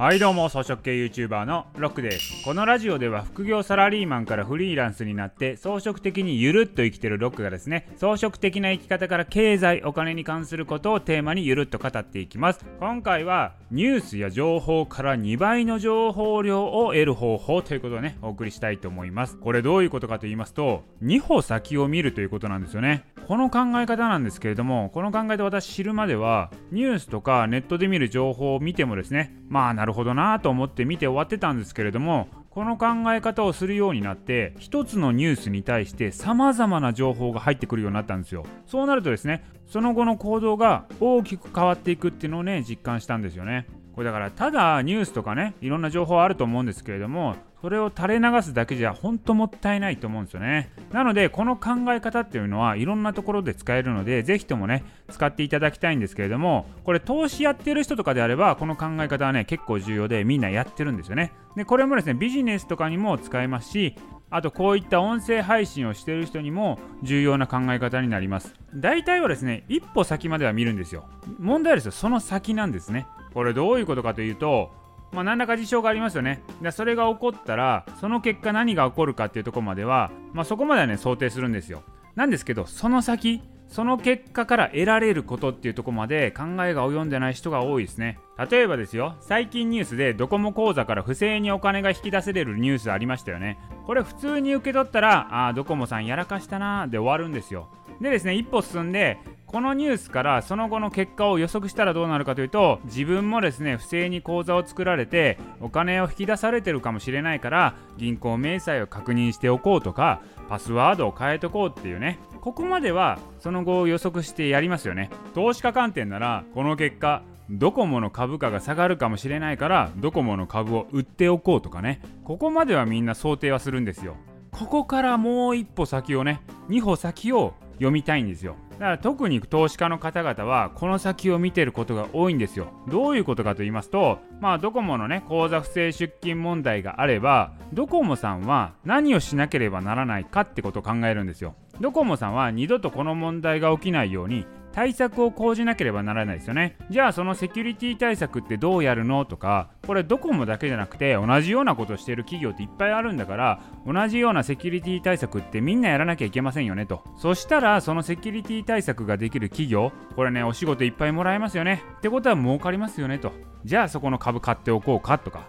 はいどうも草食系 YouTuber のロックです。このラジオでは副業サラリーマンからフリーランスになって装飾的にゆるっと生きてるロックがですね装飾的な生き方から経済お金に関することをテーマにゆるっと語っていきます。今回はニュースや情報から2倍の情報量を得る方法ということをねお送りしたいと思います。これどういうことかと言いますと2歩先を見るということなんですよね。この考え方なんですけれどもこの考えで私知るまではニュースとかネットで見る情報を見てもですねまあなるほどなと思って見て終わってたんですけれどもこの考え方をするようになって一つのニュースに対して様々な情報が入ってくるようになったんですよ。そうなるとですねその後の行動が大きく変わっていくっていうのをね実感したんですよね。これだからただニュースとかねいろんな情報あると思うんですけれどもそれを垂れ流すだけじゃほんともったいないと思うんですよね。なのでこの考え方っていうのはいろんなところで使えるのでぜひともね使っていただきたいんですけれどもこれ投資やってる人とかであればこの考え方はね結構重要でみんなやってるんですよね。でこれもですねビジネスとかにも使えますしあとこういった音声配信をしている人にも重要な考え方になります。大体はですね一歩先までは見るんですよ。問題はですよその先なんですね。これどういうことかというとまあ、何らか事象がありますよね。でそれが起こったら、その結果何が起こるかっていうとこまでは、まあ、そこまではね、想定するんですよ。なんですけど、その先、その結果から得られることっていうとこまで考えが及んでない人が多いですね。例えばですよ、最近ニュースでドコモ口座から不正にお金が引き出せれるニュースありましたよね。これ普通に受け取ったら、ああ、ドコモさんやらかしたなーで終わるんですよ。でですね、一歩進んで、このニュースからその後の結果を予測したらどうなるかというと自分もですね不正に口座を作られてお金を引き出されてるかもしれないから銀行明細を確認しておこうとかパスワードを変えとこうっていうね。ここまではその後を予測してやりますよね。投資家観点ならこの結果ドコモの株価が下がるかもしれないからドコモの株を売っておこうとかね。ここまではみんな想定はするんですよ。ここからもう一歩先をね2歩先を読みたいんですよ。だから特に投資家の方々はこの先を見てることが多いんですよ。どういうことかと言いますとまあドコモのね口座不正出金問題があればドコモさんは何をしなければならないかってことを考えるんですよ。ドコモさんは二度とこの問題が起きないように対策を講じなければならないですよね。じゃあそのセキュリティ対策ってどうやるのとかこれドコモだけじゃなくて同じようなことしてる企業っていっぱいあるんだから同じようなセキュリティ対策ってみんなやらなきゃいけませんよねと。そしたらそのセキュリティ対策ができる企業これねお仕事いっぱいもらえますよね。ってことは儲かりますよねと。じゃあそこの株買っておこうかとか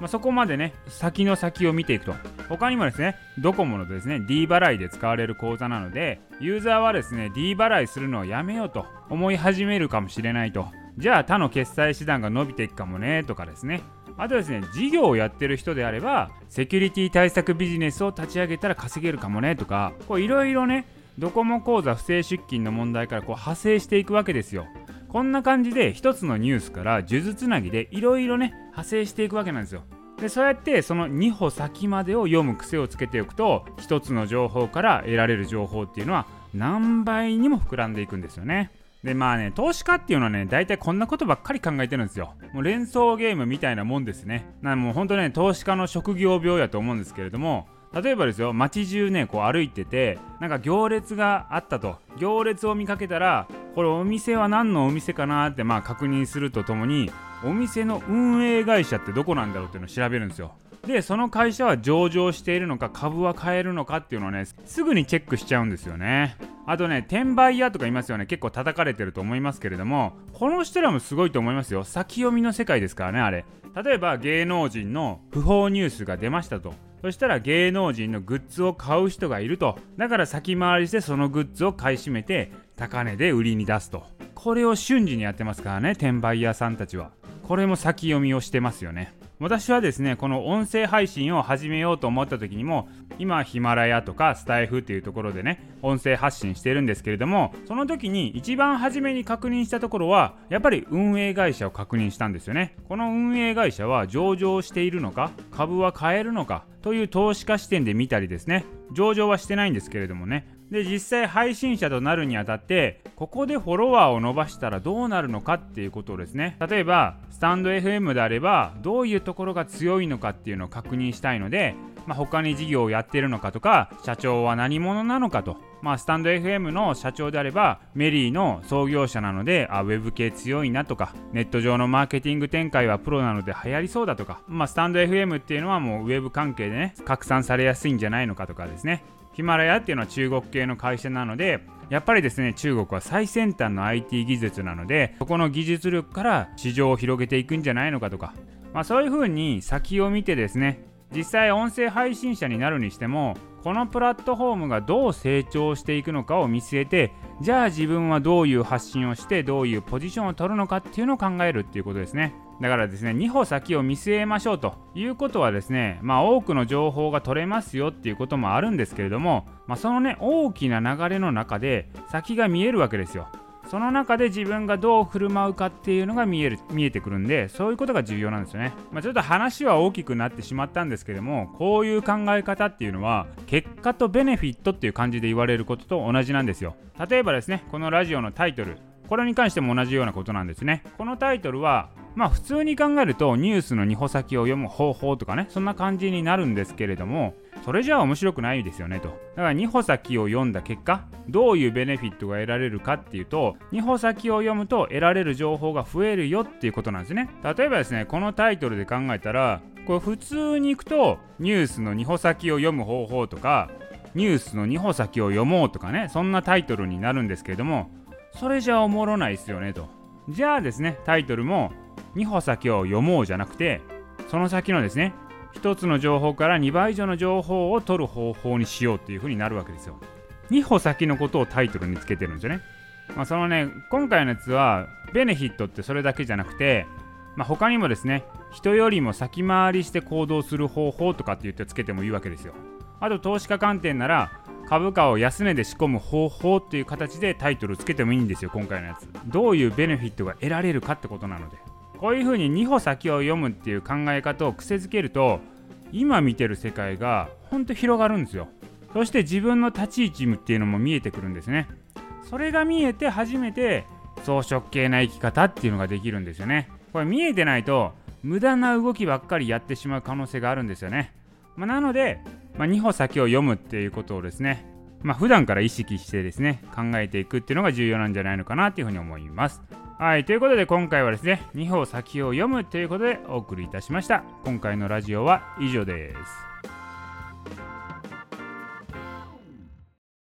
まあ、そこまでね先の先を見ていくと。他にもですねドコモのですね D 払いで使われる口座なのでユーザーはですね D 払いするのをやめようと思い始めるかもしれないと。じゃあ他の決済手段が伸びていくかもねとかですね。あとですね事業をやってる人であればセキュリティ対策ビジネスを立ち上げたら稼げるかもねとかいろいろねドコモ口座不正出金の問題からこう派生していくわけですよ。こんな感じで一つのニュースから数珠つなぎでいろいろね派生していくわけなんですよでそうやってその2歩先までを読む癖をつけておくと一つの情報から得られる情報っていうのは何倍にも膨らんでいくんですよね。でまあね投資家っていうのはね大体こんなことばっかり考えてるんですよ。もう連想ゲームみたいなもんですね。なもうほんとね投資家の職業病やと思うんですけれども例えばですよ街中ねこう歩いててなんか行列があったと。行列を見かけたらこれお店は何のお店かなってまあ確認するとともにお店の運営会社ってどこなんだろうっていうのを調べるんですよ。でその会社は上場しているのか株は買えるのかっていうのをねすぐにチェックしちゃうんですよね。あとね転売屋とかいますよね。結構叩かれてると思いますけれどもこの人らもすごいと思いますよ。先読みの世界ですからねあれ。例えば芸能人の不法ニュースが出ましたと。そしたら芸能人のグッズを買う人がいると。だから先回りしてそのグッズを買い占めて高値で売りに出すと。これを瞬時にやってますからね転売屋さんたちは。これも先読みをしてますよね。私はですねこの音声配信を始めようと思った時にも今ヒマラヤとかスタイフっていうところでね音声発信してるんですけれどもその時に一番初めに確認したところはやっぱり運営会社を確認したんですよね。この運営会社は上場しているのか株は買えるのかという投資家視点で見たりですね上場はしてないんですけれどもねで実際配信者となるにあたってここでフォロワーを伸ばしたらどうなるのかっていうことをですね例えばスタンド FM であればどういうところが強いのかっていうのを確認したいのでまあ、他に事業をやってるのかとか社長は何者なのかと。まあ、スタンド FM の社長であればメリーの創業者なのであウェブ系強いなとかネット上のマーケティング展開はプロなので流行りそうだとか、まあ、スタンド FM っていうのはもうウェブ関係でね拡散されやすいんじゃないのかとかですね。ヒマラヤっていうのは中国系の会社なのでやっぱりですね中国は最先端の IT 技術なのでそこの技術力から市場を広げていくんじゃないのかとか、まあ、そういうふうに先を見てですね実際音声配信者になるにしてもこのプラットフォームがどう成長していくのかを見据えてじゃあ自分はどういう発信をしてどういうポジションを取るのかっていうのを考えるっていうことですね。だからですね2歩先を見据えましょうということはですねまあ多くの情報が取れますよっていうこともあるんですけれども、まあ、そのね大きな流れの中で先が見えるわけですよ。その中で自分がどう振る舞うかっていうのが見える見えてくるんでそういうことが重要なんですよね、まあ、ちょっと話は大きくなってしまったんですけどもこういう考え方っていうのは結果とベネフィットっていう感じで言われることと同じなんですよ。例えばですねこのラジオのタイトルこれに関しても同じようなことなんですね。このタイトルはまあ普通に考えるとニュースの2歩先を読む方法とかねそんな感じになるんですけれどもそれじゃあ面白くないですよねと。だから2歩先を読んだ結果どういうベネフィットが得られるかっていうと2歩先を読むと得られる情報が増えるよっていうことなんですね。例えばですねこのタイトルで考えたらこれ普通にいくとニュースの2歩先を読む方法とかニュースの2歩先を読もうとかねそんなタイトルになるんですけれどもそれじゃあおもろないですよねと。じゃあですねタイトルも2歩先を読もうじゃなくてその先のですね1つの情報から2倍以上の情報を取る方法にしようっていう風になるわけですよ。2歩先のことをタイトルにつけてるんですよね。まあそのね今回のやつはベネフィットってそれだけじゃなくてまあ、他にもですね人よりも先回りして行動する方法とかって言ってつけてもいいわけですよ。あと投資家観点なら株価を安値で仕込む方法っていう形でタイトルつけてもいいんですよ今回のやつ。どういうベネフィットが得られるかってことなので。こういうふうに2歩先を読むっていう考え方を癖づけると今見てる世界がほんと広がるんですよ。そして自分の立ち位置っていうのも見えてくるんですね。それが見えて初めて装飾系な生き方っていうのができるんですよね。これ見えてないと無駄な動きばっかりやってしまう可能性があるんですよね、まあ、なので、まあ、2歩先を読むっていうことをですねまあ、普段から意識してですね考えていくっていうのが重要なんじゃないのかなっていうふうに思います。はい、ということで今回はですね、2歩先を読むということでお送りいたしました。今回のラジオは以上です。